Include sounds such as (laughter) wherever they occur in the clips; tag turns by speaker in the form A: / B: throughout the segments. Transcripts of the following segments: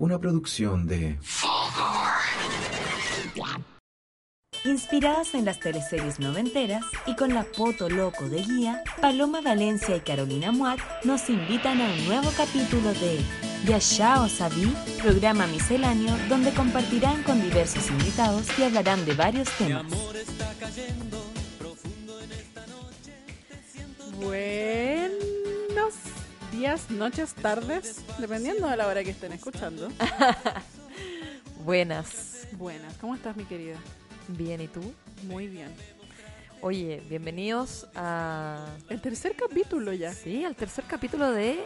A: Una producción de
B: Inspiradas en las teleseries noventeras y con la foto loco de guía, Paloma Valencia y Carolina Muat nos invitan a un nuevo capítulo de Ya os sabí, programa misceláneo donde compartirán con diversos invitados y hablarán de varios temas.
C: Buenos días, noches, tardes, dependiendo de la hora que estén escuchando. (laughs)
D: Buenas.
C: Buenas, ¿cómo estás mi querida?
D: Bien, ¿y tú?
C: Muy bien.
D: Oye, bienvenidos a...
C: El tercer capítulo ya.
D: Sí, al tercer capítulo de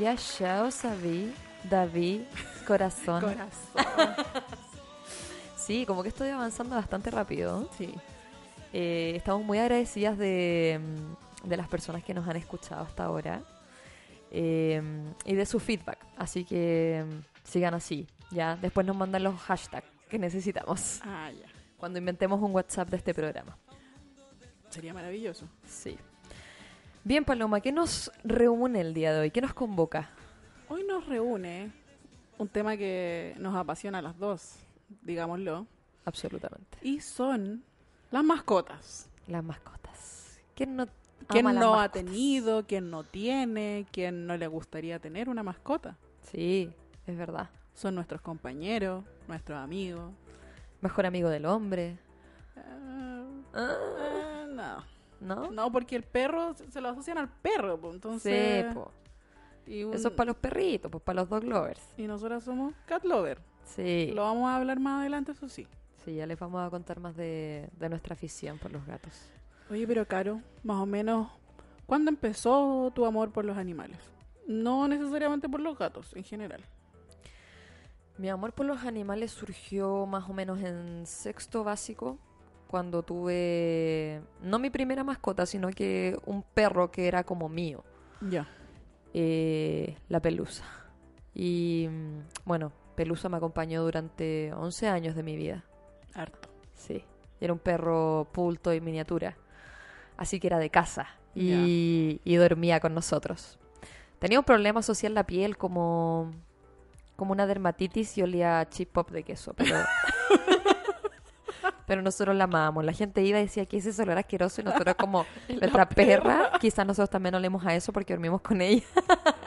D: Ya os sabí, David, Corazón. (laughs)
C: Corazón.
D: Sí, como que estoy avanzando bastante rápido.
C: Sí.
D: Eh, estamos muy agradecidas de, de las personas que nos han escuchado hasta ahora eh, y de su feedback. Así que mm, sigan así. Ya, después nos mandan los hashtags que necesitamos
C: Ah, ya.
D: cuando inventemos un WhatsApp de este programa.
C: Sería maravilloso.
D: Sí. Bien, Paloma, ¿qué nos reúne el día de hoy? ¿Qué nos convoca?
C: Hoy nos reúne un tema que nos apasiona a las dos, digámoslo,
D: Absolutamente.
C: y son las mascotas.
D: Las mascotas. ¿Quién no,
C: ¿Quién no ha tenido? ¿Quién no tiene? ¿Quién no le gustaría tener una mascota?
D: Sí, es verdad.
C: Son nuestros compañeros, nuestros amigos.
D: Mejor amigo del hombre.
C: Eh,
D: Ah,
C: eh, no.
D: ¿No?
C: No, porque el perro se se lo asocian al perro, pues, entonces.
D: Sí, po.
C: y, un-
D: Eso es para los perritos, pues para los dog lovers.
C: y nosotras somos cat lover.
D: Sí.
C: Lo vamos a hablar más adelante, eso sí.
D: Sí, ya les vamos a contar más de, de nuestra afición por los gatos.
C: Oye, pero Caro, más o menos, ¿cuándo empezó tu amor por los animales? No necesariamente por los gatos, en general.
D: Mi amor por los animales surgió más o menos en sexto básico, cuando tuve, no mi primera mascota, sino que un perro que era como mío,
C: Ya.
D: eh, la Pelusa. Y bueno, Pelusa me acompañó durante 11 años de mi vida.
C: Harto.
D: Sí, era un perro pulto y miniatura. Así que era de casa y, y dormía con nosotros. Tenía un problema social en la piel como, como una dermatitis y olía a chip pop de queso, pero... (laughs) pero nosotros la amamos. La gente iba y decía que ese olor asqueroso y nosotros como (laughs) nuestra perra. Quizás nosotros también olemos a eso porque dormimos con ella.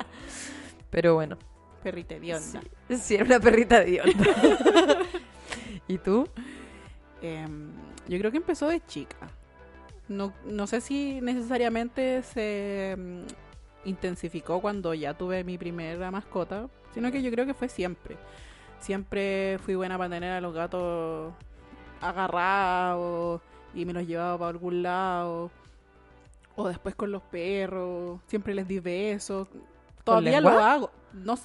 D: (laughs) pero bueno,
C: Perrita hedionda.
D: sí, era una perrita de ¿Y tú?
C: Em, yo creo que empezó de chica. No, no sé si necesariamente se em, intensificó cuando ya tuve mi primera mascota, sino que yo creo que fue siempre. Siempre fui buena para tener a los gatos agarrados y me los llevaba para algún lado. O después con los perros, siempre les di besos. Todavía lo hago. No,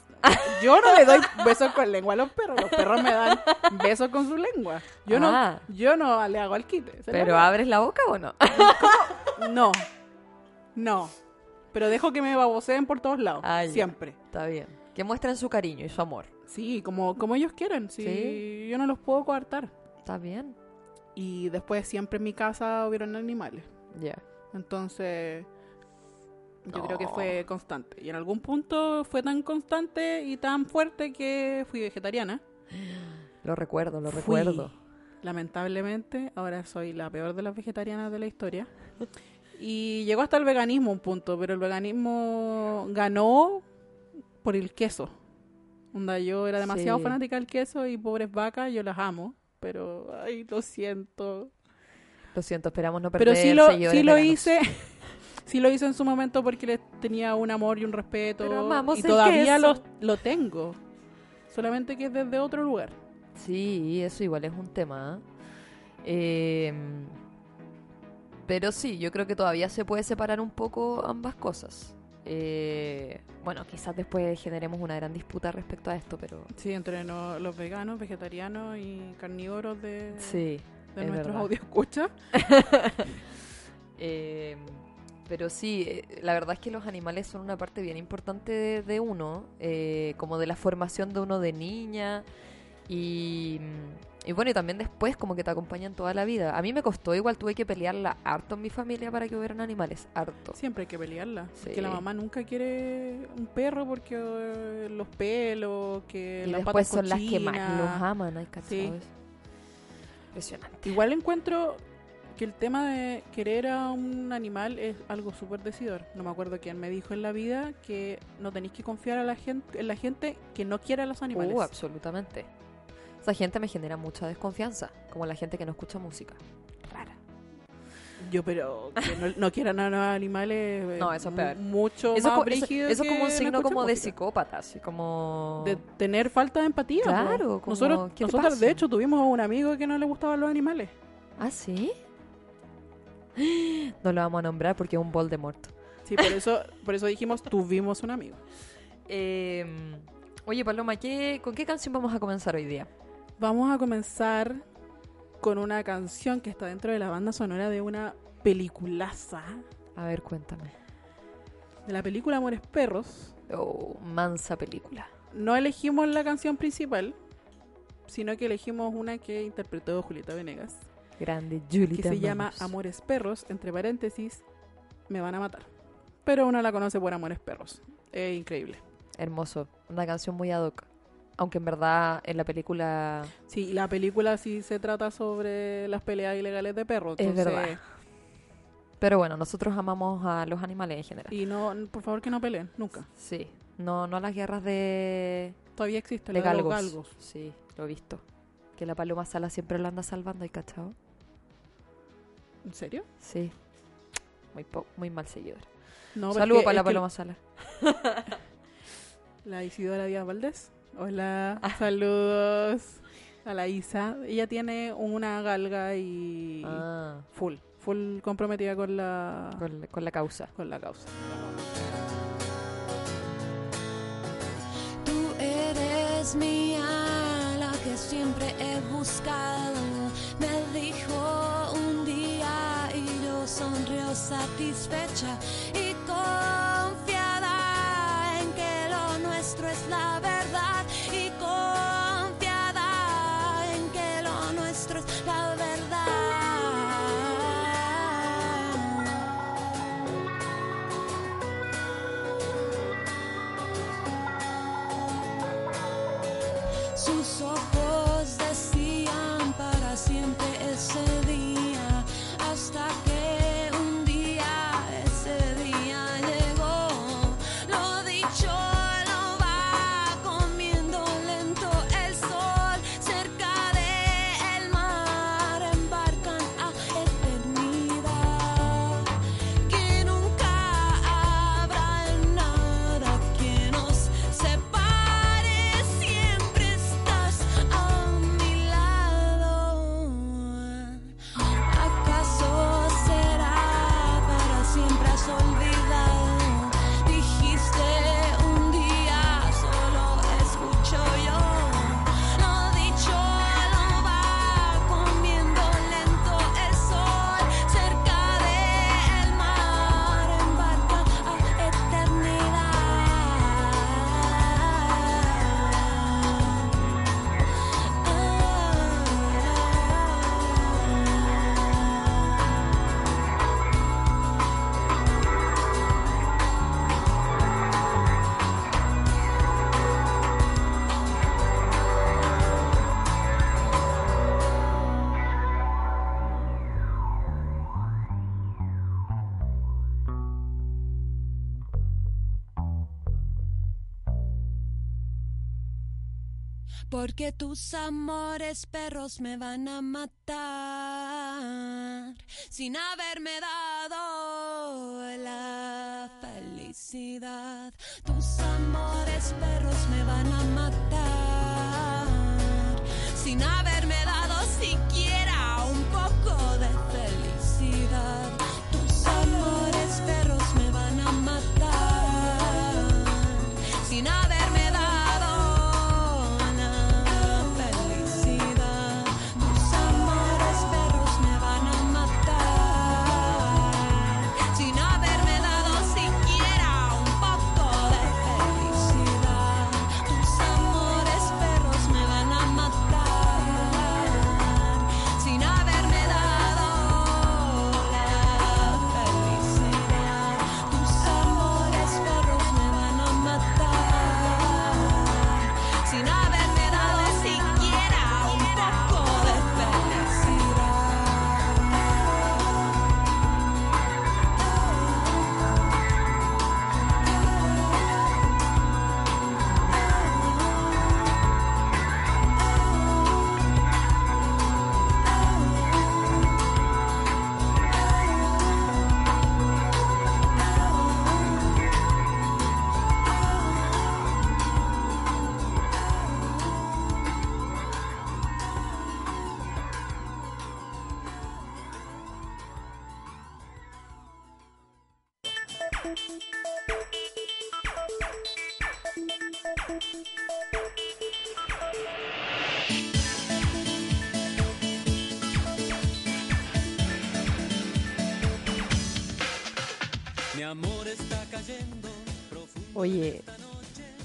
C: yo no le doy besos con lengua a los perros, los perros me dan besos con su lengua. Yo
D: Ah.
C: no, yo no le hago al quite.
D: ¿Pero abres la boca o no?
C: No, no. Pero dejo que me baboseen por todos lados,
D: Ah,
C: siempre.
D: Está bien. Que muestren su cariño y su amor.
C: Sí, como, como ellos quieren, sí,
D: Sí.
C: yo no los puedo coartar.
D: Está bien.
C: Y después siempre en mi casa hubieron animales.
D: Ya.
C: Entonces, yo creo que fue constante. Y en algún punto fue tan constante y tan fuerte que fui vegetariana.
D: Lo recuerdo, lo
C: Fui.
D: recuerdo.
C: Lamentablemente, ahora soy la peor de las vegetarianas de la historia. Y llegó hasta el veganismo un punto, pero el veganismo ganó por el queso. Onda, yo era demasiado
D: Sí.
C: fanática del queso y pobres vacas, yo las amo. Pero, ay, lo siento.
D: Lo siento, esperamos no perder
C: Pero sí lo, sí lo
D: veganos.
C: hice. (laughs) Sí lo hice en su momento porque les tenía un amor y un respeto.
D: Pero amamos
C: y
D: el
C: todavía
D: queso.
C: lo, lo tengo. Solamente que es desde otro lugar.
D: Sí, eso igual es un tema. ¿eh? Eh, pero sí, yo creo que todavía se puede separar un poco ambas cosas. Eh, bueno, quizás después generemos una gran disputa respecto a esto, pero
C: Sí, entre no- los veganos, vegetarianos y carnívoros de,
D: sí.
C: de
D: es
C: nuestros audio escucha. (laughs)
D: Eh, pero sí, eh, la verdad es que los animales son una parte bien importante de, de uno, eh, como de la formación de uno de niña. Y, y bueno, y también después como que te acompañan toda la vida. A mí me costó, igual tuve que pelearla harto en mi familia para que hubieran animales, harto.
C: Siempre hay que pelearla.
D: Sí.
C: Que la mamá nunca quiere un perro porque eh, los pelos, que
D: Y
C: las
D: después
C: patas
D: son las que más los aman, ¿hay
C: Sí.
D: Impresionante.
C: Igual encuentro que el tema de querer a un animal es algo súper decidor. No me acuerdo quién me dijo en la vida que no tenéis que confiar a la gente, en la gente que no quiere a los animales.
D: Uh, absolutamente. Esa gente me genera mucha desconfianza, como la gente que no escucha música. Rara.
C: Yo, pero que no, no quieran a los animales. eh,
D: No, eso es peor.
C: Mucho
D: Eso,
C: más
D: co- eso,
C: que
D: como un
C: no
D: signo como de psicópata, así como...
C: De tener falta de empatía.
D: Claro, como,
C: nosotros, de hecho tuvimos un amigo que no le gustaban los animales.
D: ¿Ah, sí? (gasps) No lo vamos a nombrar porque es un Voldemort.
C: Sí, por eso, por eso dijimos tuvimos un amigo.
D: Eh, oye, Paloma, ¿qué, ¿con qué canción vamos a comenzar hoy día?
C: Vamos a comenzar con una canción que está dentro de la banda sonora de una peliculaza.
D: A ver, cuéntame.
C: De la película Amores Perros.
D: Oh, mansa película.
C: No elegimos la canción principal, sino que elegimos una que interpretó Julieta Venegas,
D: Grande Julie
C: que se llama Amores Perros, entre paréntesis, me van a matar. Pero uno la conoce por Amores Perros. Es increíble.
D: Hermoso. Una canción muy ad hoc. Aunque en verdad en la película
C: Sí, la película sí se trata sobre las peleas ilegales de perros.
D: Es verdad. Pero bueno, nosotros amamos a los animales en general.
C: Y no, por favor que no peleen, nunca.
D: Sí. No, no las guerras de,
C: Todavía existe
D: de
C: de los
D: galgos. Sí, lo he visto. Que la paloma sala siempre lo anda salvando, ¿hay cachado?
C: ¿En serio?
D: Sí. Muy, po- muy mal seguidor.
C: No, que-
D: para la paloma sala. (laughs)
C: La Isidora Díaz Valdés. Hola, saludos a la Isa. Ella tiene una galga y
D: Ah,
C: full, full comprometida con la,
D: con, la- con la causa.
C: con la causa.
E: Tú eres mi ala que siempre he buscado. Satisfecha Porque tus amores perros me van a matar sin haberme dado la felicidad. Tus amores perros me van a matar sin haberme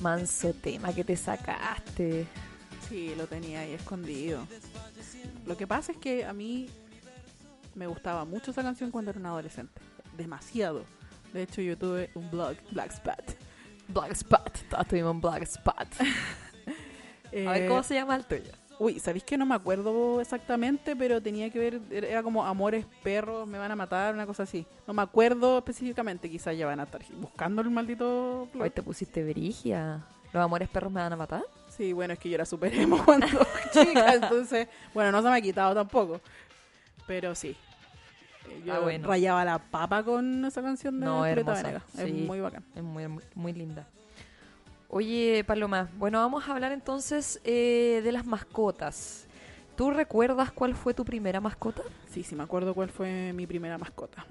D: manso tema que te sacaste.
C: Sí, lo tenía ahí escondido. Lo que pasa es que a mí me gustaba mucho esa canción cuando era un adolescente. Demasiado. De hecho, yo tuve un blog, Black Spot.
D: Black Spot. Todos tuvimos un Black Spot. (laughs) A ver,
C: Eh,
D: ¿cómo se llama el tuyo?
C: Uy, ¿sabéis que no me acuerdo exactamente? Pero tenía que ver, era como Amores Perros, me van a matar, una cosa así. No me acuerdo específicamente, quizás ya van a estar buscando el maldito.
D: Hoy te pusiste brigia. ¿Los amores perros me van a matar?
C: Sí, bueno, es que yo era super emo (laughs) cuando (laughs) chica, entonces, bueno, no se me ha quitado tampoco. Pero sí. Eh, Yo
D: Ah, bueno.
C: rayaba la papa con esa canción de
D: No, hermosa,
C: Venegas. Es
D: sí.
C: muy bacán.
D: Es muy, muy linda. Oye, Paloma, bueno, vamos a hablar entonces eh, de las mascotas. ¿Tú recuerdas cuál fue tu primera mascota?
C: Sí, sí, me acuerdo cuál fue mi primera mascota.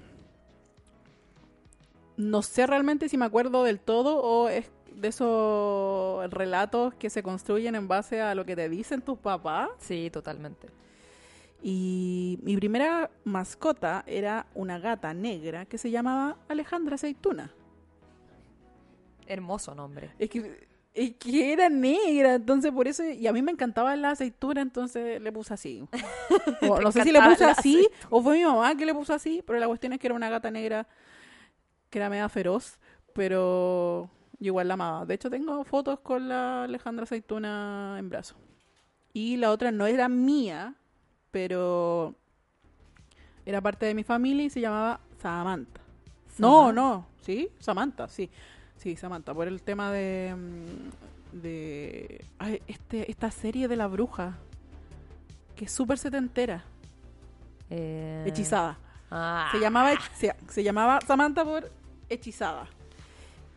C: No sé realmente si me acuerdo del todo o es de esos relatos que se construyen en base a lo que te dicen tus papás.
D: Sí, totalmente.
C: Y mi primera mascota era una gata negra que se llamaba Alejandra Aceituna.
D: Hermoso nombre.
C: Es que, es que era negra, entonces por eso, y a mí me encantaba la aceituna, entonces le puse así. (laughs) O no sé si le puse así, o fue mi mamá que le puso así, pero la cuestión es que era una gata negra que era media feroz, pero yo igual la amaba. De hecho, tengo fotos con la Alejandra Aceituna en brazo. Y la otra no era mía, pero era parte de mi familia y se llamaba Samantha. No,
D: Samantha.
C: no, sí, Samantha, sí. Sí, Samantha, por el tema de. mm, de ay, este, esta serie de la bruja. Que es súper setentera.
D: Eh,
C: Hechizada.
D: Ah,
C: Se llamaba, se, se llamaba Samantha por hechizada.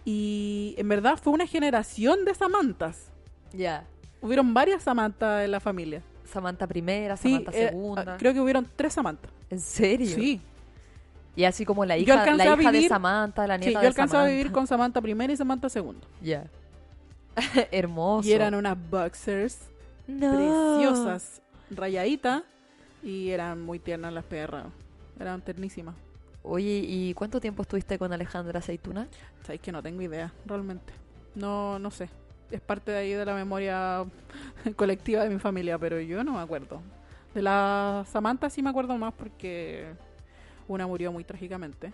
C: Y en verdad fue una generación de Samantas.
D: ya.
C: Hubieron varias Samantha en la familia.
D: Samantha primera,
C: Sí,
D: Samantha
C: eh,
D: segunda.
C: creo que hubieron tres Samantha.
D: ¿En serio?
C: Sí,
D: Y así como la
C: Yo
D: hija, la hija de Samantha, la
C: sí,
D: nieta
C: yo
D: de
C: alcancé a vivir con Samantha primera y Samantha segunda. (laughs)
D: Ya. (laughs) Hermoso.
C: Y eran unas boxers
D: No.
C: preciosas, rayaditas, y eran muy tiernas las perras. Eran ternísimas.
D: Oye, ¿y cuánto tiempo estuviste con Alejandra Aceituna?
C: Sabéis que no tengo idea, realmente. No, no sé. Es parte de ahí de la memoria (laughs) colectiva de mi familia, pero yo no me acuerdo. De la Samantha sí me acuerdo más porque una murió muy trágicamente.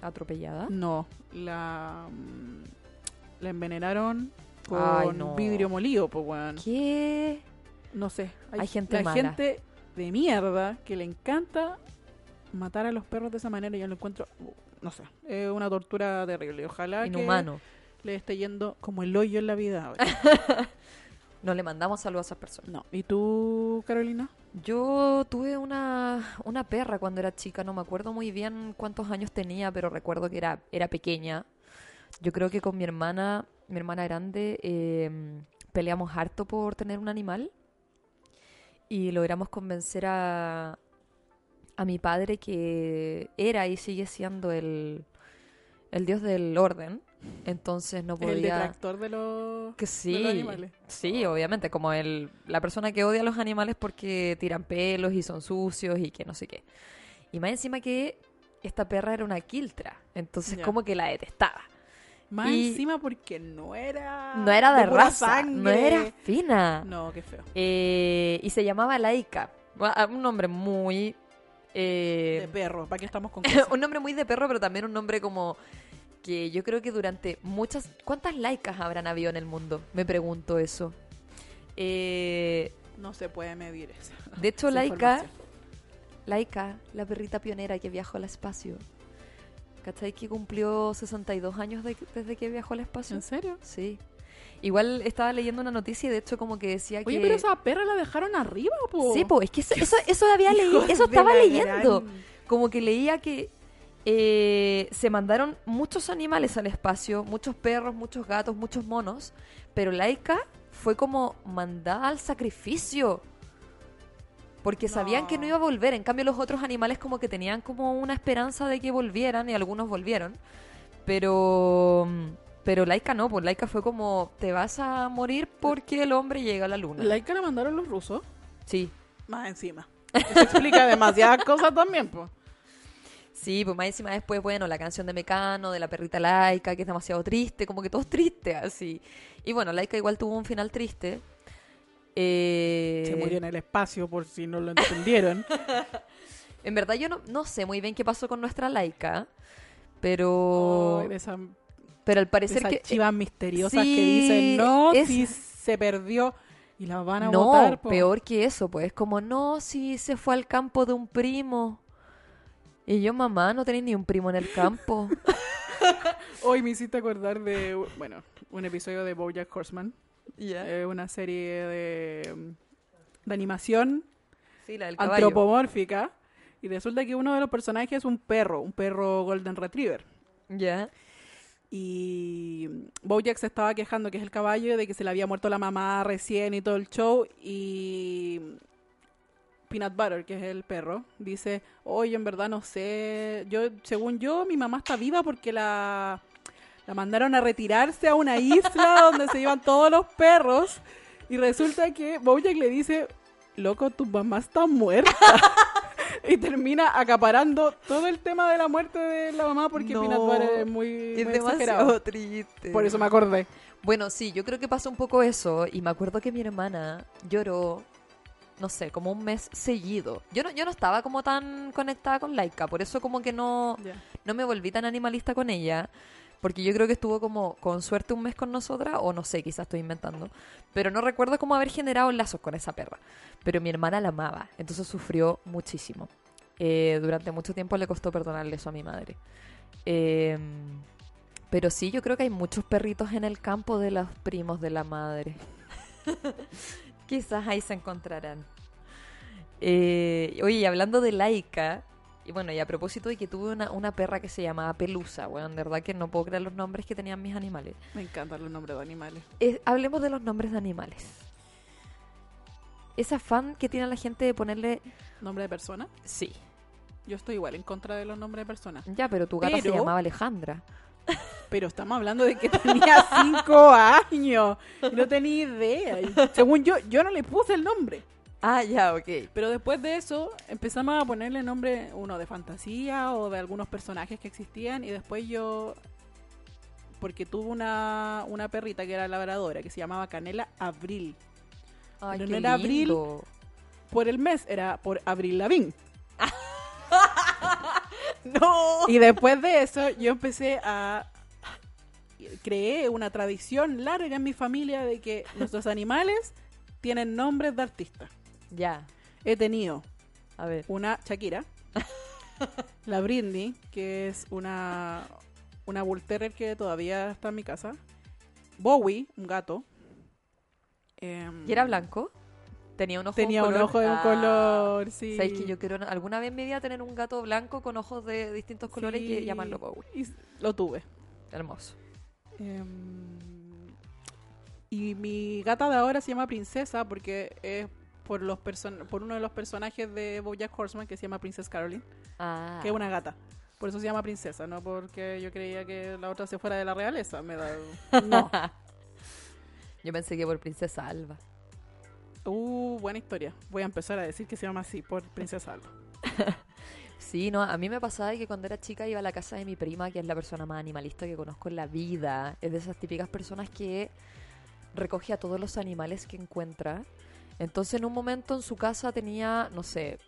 D: ¿Atropellada?
C: No, la, mm, la envenenaron con
D: Ay, no.
C: vidrio molido, pues weón.
D: ¿Qué?
C: No sé.
D: Hay gente
C: Hay
D: mala.
C: gente de mierda que le encanta matar a los perros de esa manera. y Yo lo encuentro, no sé, es una tortura terrible. Ojalá
D: Inhumano.
C: que le esté yendo como el hoyo en la vida ahora. (laughs)
D: No le mandamos saludos a esas personas.
C: No. ¿Y tú, Carolina?
D: Yo tuve una, una perra cuando era chica, no me acuerdo muy bien cuántos años tenía, pero recuerdo que era, era pequeña. Yo creo que con mi hermana, mi hermana grande, eh, peleamos harto por tener un animal y logramos convencer a, a mi padre que era y sigue siendo el, el dios del orden. Entonces no
C: El
D: podía...
C: detractor de los,
D: Que
C: de
D: sí,
C: los animales.
D: sí, obviamente, como el, la persona que odia a los animales porque tiran pelos y son sucios y que no sé qué. Y más encima que esta perra era una quiltra, entonces
C: Ya.
D: como que la detestaba.
C: Más
D: Y-
C: encima porque no era...
D: No era de, raza, no era fina.
C: No, qué feo.
D: Eh, y se llamaba Laika, ah, un nombre muy... eh,
C: De perro, ¿para qué estamos con (laughs) cosas?
D: un nombre muy de perro, pero también un nombre como que yo creo que durante muchas... ¿Cuántas laicas habrán habido en el mundo? Me pregunto eso. Eh,
C: No se puede medir eso.
D: de hecho,
C: esa
D: Laika. Laika, la perrita pionera que viajó al espacio. ¿Cachai? Que cumplió 62 años de- desde que viajó al espacio.
C: ¿En serio?
D: Sí. Igual estaba leyendo una noticia y de hecho como que decía
C: Oye,
D: que...
C: pero esa perra la dejaron arriba, po.
D: Sí, pues, es que eso, eso, eso había leído, eso estaba leyendo.
C: gran-
D: Como que leía que eh, se mandaron muchos animales al espacio, muchos perros, muchos gatos, muchos monos, pero Laika fue como mandada al sacrificio. Porque sabían que no
C: No.
D: iba a volver. En cambio, los otros animales como que tenían como una esperanza de que volvieran y algunos volvieron. Pero, pero Laika no, pues Laika fue como, te vas a morir porque el hombre llega a la luna.
C: Laika la mandaron los rusos.
D: Sí,
C: Más encima. Eso explica demasiadas (laughs) cosas también, pues.
D: Sí, pues más encima después, bueno, la canción de Mecano, de la perrita Laika, que es demasiado triste, como que todo es triste así. Y bueno, Laika igual tuvo un final triste. Eh,
C: Se murió en el espacio, por si no lo entendieron. (laughs)
D: En verdad yo no, no sé muy bien qué pasó con nuestra Laika, pero,
C: de esa-
D: pero al parecer
C: esas
D: que...
C: chivas misteriosas
D: sí,
C: que dicen, no,
D: es-
C: si se perdió y la van a
D: No,
C: votar. po".
D: peor que eso, pues como no, si se fue al campo de un primo. Y yo, mamá, no tenéis ni un primo en el campo. (laughs)
C: Hoy me hiciste acordar de, bueno, un episodio de BoJack Horseman.
D: Ya.
C: eh, una serie de, mm, de animación
D: Sí, la del
C: antropomórfica. Y resulta que uno de los personajes es un perro, un perro Golden Retriever.
D: Ya.
C: Y Bojack se estaba quejando, que es el caballo, de que se le había muerto la mamá recién y todo el show. Y Peanut Butter, que es el perro, dice, oye, en verdad no sé, yo según yo, mi mamá está viva porque la, la mandaron a retirarse a una isla (laughs) donde se iban todos los perros. Y resulta que Bojack le dice, loco, tu mamá está muerta. (laughs) y termina acaparando todo el tema de la muerte de la mamá porque
D: No,
C: Peanut Butter es muy,
D: Es
C: muy
D: demasiado
C: exagerado.
D: triste.
C: Por eso me acordé.
D: Bueno, sí, yo creo que pasó un poco eso. Y me acuerdo que mi hermana lloró, no sé, como un mes seguido. Yo no, yo no estaba como tan conectada con Laika, por eso como que no, no me volví tan animalista con ella. Porque yo creo que estuvo como con suerte un mes con nosotras, o no sé, quizás estoy inventando. Pero no recuerdo cómo haber generado lazos con esa perra. Pero mi hermana la amaba, entonces sufrió muchísimo. Eh, durante mucho tiempo le costó perdonarle eso a mi madre. Eh, pero sí, yo creo que hay muchos perritos en el campo de los primos de la madre. (laughs) Quizás ahí se encontrarán. Eh, oye, y hablando de Laika, y bueno, y a propósito de que tuve una, una perra que se llamaba Pelusa, bueno, en verdad que no puedo creer los nombres que tenían mis animales.
C: Me encantan los nombres de animales.
D: Eh, hablemos de los nombres de animales. Esa fan que tiene la gente de ponerle...
C: ¿Nombre de persona?
D: Sí.
C: Yo estoy igual en contra de los nombres de personas.
D: Ya, pero tu gata se llamaba Alejandra.
C: Pero estamos hablando de que tenía cinco (laughs) años. Y no tenía idea. Y según yo, yo no le puse el nombre.
D: Ah, ya, ok.
C: Pero después de eso empezamos a ponerle nombre, uno de fantasía o de algunos personajes que existían. Y después yo, porque tuve una, una perrita que era labradora, que se llamaba Canela Abril.
D: Ay,
C: Pero
D: qué
C: no era abril. Por el mes era por Abril Lavín. (laughs) (laughs)
D: No.
C: Y después de eso yo empecé a... Creé una tradición larga en mi familia de que nuestros animales tienen nombres de artistas.
D: Ya,
C: He tenido
D: a ver.
C: una Shakira, (laughs) la Britney, que es una, una Bull Terrier que todavía está en mi casa, Bowie, un gato. em,
D: ¿Y era blanco? Tenía un ojo
C: Tenía
D: de
C: un
D: color?
C: ojo de un
D: Ah.
C: color, sí.
D: ¿Sabes que yo quiero alguna vez en mi vida tener un gato blanco con ojos de distintos colores
C: Sí,
D: que llamarlo Bowie?
C: y lo tuve.
D: Hermoso.
C: Em, y mi gata de ahora se llama Princesa porque es por los person por uno de los personajes de BoJack Horseman que se llama Princess Caroline,
D: Ah.
C: que es una gata. Por eso se llama Princesa, no porque yo creía que la otra se fuera de la realeza. Me da... (laughs) No.
D: Yo pensé que por Princesa Alba.
C: Uh, buena historia. Voy a empezar a decir que se llama así por Princesa Alba. (laughs)
D: Sí, no, a mí me pasaba que cuando era chica iba a la casa de mi prima, que es la persona más animalista que conozco en la vida. Es de esas típicas personas que recoge a todos los animales que encuentra. Entonces en un momento en su casa tenía, no sé,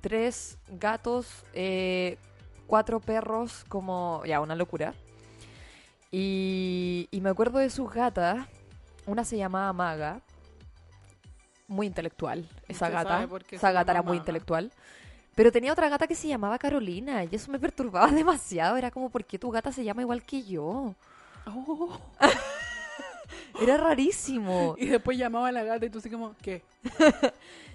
D: tres gatos, eh, cuatro perros, como ya, una locura. Y, y me acuerdo de sus gatas. Una se llamaba Maga. Muy intelectual, esa gata. Esa gata era muy intelectual. Pero tenía otra gata que se llamaba Carolina y eso me perturbaba (laughs) demasiado. Era como, ¿por qué tu gata se llama igual que yo?
C: Oh.
D: Era rarísimo. (laughs)
C: Y después llamaba a la gata y tú así como, ¿qué? (laughs)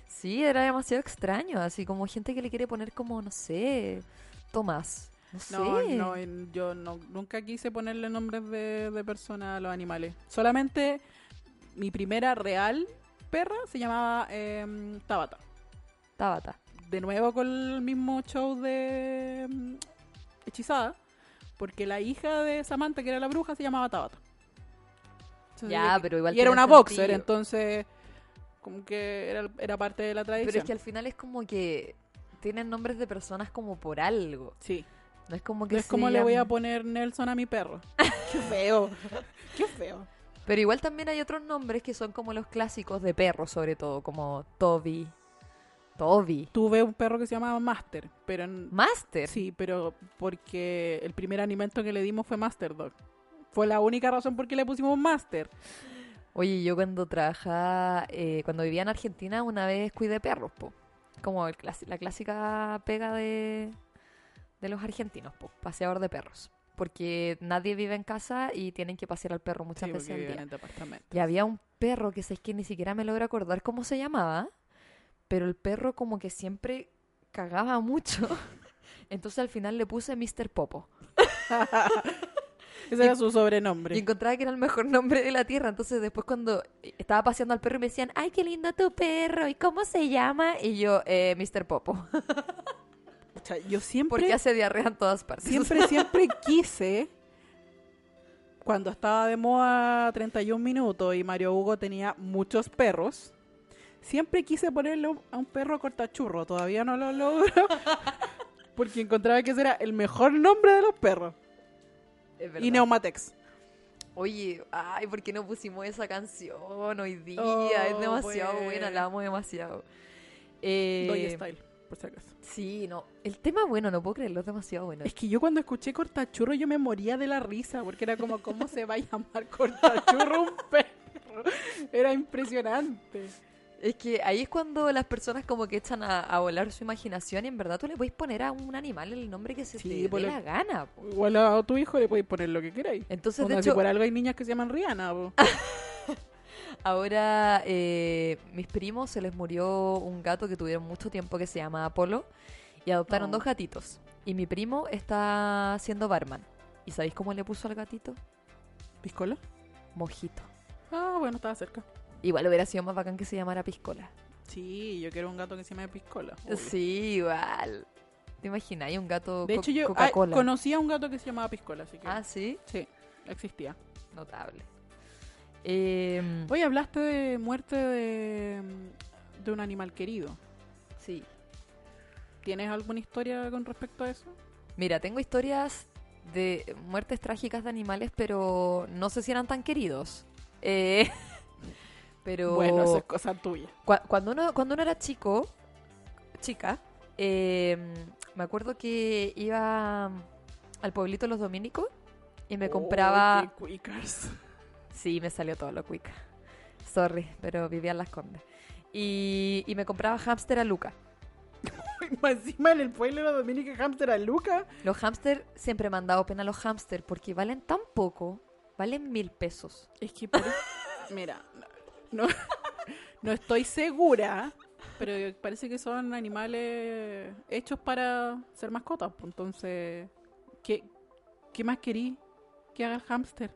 D: Sí, era demasiado extraño. Así como gente que le quiere poner como, no sé, Tomás. No
C: No,
D: sé.
C: no, yo no, nunca quise ponerle nombres de, de personas a los animales. Solamente mi primera real perra se llamaba em, Tabata.
D: Tabata.
C: De nuevo con el mismo show de em, Hechizada. porque la hija de Samantha, que era la bruja, se llamaba Tabata. Entonces,
D: Ya,
C: y-
D: pero igual
C: Y era una boxer, entonces como que era, era parte de la tradición.
D: Pero es que al final es como que tienen nombres de personas como por algo.
C: Sí.
D: No es como que
C: No es como le voy a poner Nelson a mi perro. (laughs) Qué feo. Qué feo.
D: Pero igual también hay otros nombres que son como los clásicos de perros, sobre todo, como Toby. Toby.
C: Tuve un perro que se llamaba Master, pero en-
D: Master.
C: sí, pero porque el primer alimento que le dimos fue Master Dog. Fue la única razón por qué le pusimos Master.
D: Oye, yo cuando trabajaba, eh, cuando vivía en Argentina, una vez cuidé perros, po. Como el la clásica pega de, de los argentinos, po. Paseador de perros. Porque nadie vive en casa y tienen que pasear al perro muchas
C: Sí,
D: veces al día.
C: en.
D: Y había un perro que sé que ni siquiera me logro acordar cómo se llamaba, pero el perro como que siempre cagaba mucho. (laughs) Entonces al final le puse Mr. Popo. (laughs)
C: Ese era su sobrenombre.
D: Y encontraba que era el mejor nombre de la tierra. Entonces después cuando estaba paseando al perro y me decían, ay, qué lindo tu perro, ¿y cómo se llama? Y yo, eh, Mr. Popo. (laughs)
C: Sea, yo siempre
D: Porque hace diarrea en todas partes.
C: siempre, (laughs) siempre quise, cuando estaba de moda 31 minutos y Mario Hugo tenía muchos perros, siempre quise ponerle a un perro cortachurro. Todavía no lo logro. (laughs) Porque encontraba que ese era el mejor nombre de los perros.
D: Es.
C: Y Neumatex.
D: Oye, ay, ¿por qué no pusimos esa canción hoy día?
C: Oh,
D: es demasiado
C: pues.
D: buena, la amo demasiado. Eh,
C: Doy Style, por si acaso.
D: Sí, no. El tema, bueno, no puedo creerlo, es demasiado bueno.
C: Es que yo cuando escuché cortachurro yo me moría de la risa, porque era como, ¿cómo se va a llamar cortachurro un perro? Era impresionante.
D: Es que ahí es cuando las personas como que echan a, a volar su imaginación y en verdad tú le puedes poner a un animal el nombre que se
C: Sí,
D: te dé la gana. po.
C: Igual a tu hijo le podéis poner lo que queráis.
D: Entonces, de
C: Onda, si
D: hecho,
C: por algo hay niñas que se llaman Rihanna. po. (laughs)
D: ahora eh, mis primos se les murió un gato que tuvieron mucho tiempo que se llama Apolo y adoptaron
C: Oh.
D: dos gatitos. Y mi primo está siendo barman. ¿Y sabéis cómo le puso al gatito?
C: ¿Piscola?
D: Mojito.
C: Ah, bueno, estaba cerca.
D: Igual hubiera sido más bacán que se llamara Piscola.
C: Sí, yo quiero un gato que se llame Piscola. obvio.
D: Sí, igual. ¿Te imaginas? Hay un gato
C: De hecho, yo ah,
D: Coca-Cola.
C: conocí a un gato que se llamaba Piscola, así que
D: Ah, sí.
C: sí, existía.
D: Notable. Eh,
C: Hoy hablaste de muerte de, de un animal querido.
D: sí.
C: ¿Tienes alguna historia con respecto a eso?
D: Mira, tengo historias de muertes trágicas de animales, pero no sé si eran tan queridos. Eh, (laughs) pero
C: Bueno, eso es cosa tuya.
D: cua- cuando, uno, cuando uno era chico, chica, eh, me acuerdo que iba al pueblito Los Dominicos y me compraba...
C: Qué.
D: Sí, me salió todo lo cuica. Sorry, pero vivía en Las Condes. Y, y me compraba hámster a Luca. (laughs)
C: Encima en el pueblo de los Dominica Hamster a Luca.
D: Los hámster siempre me han dado pena los hámster porque valen tan poco. Valen mil pesos.
C: Es que, pare- (laughs) mira, no, no estoy segura, pero parece que son animales hechos para ser mascotas. pues, Entonces, ¿qué, qué más querí que haga el hámster?